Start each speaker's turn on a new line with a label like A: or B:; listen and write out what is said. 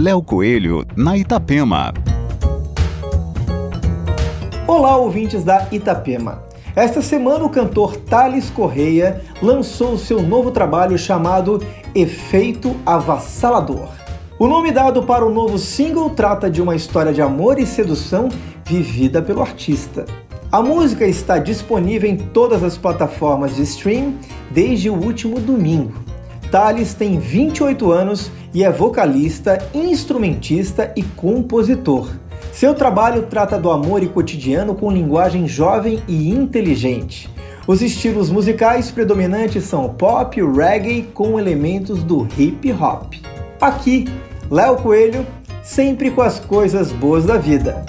A: Léo Coelho, na Itapema.
B: Olá, ouvintes da Itapema. Esta semana, o cantor Thales Correia lançou seu novo trabalho chamado Efeito Avassalador. O nome dado para o novo single trata de uma história de amor e sedução vivida pelo artista. A música está disponível em todas as plataformas de stream desde o último domingo. Thales tem 28 anos e é vocalista, instrumentista e compositor. Seu trabalho trata do amor e cotidiano com linguagem jovem e inteligente. Os estilos musicais predominantes são pop reggae com elementos do hip hop. Aqui, Léo Coelho, sempre com as coisas boas da vida.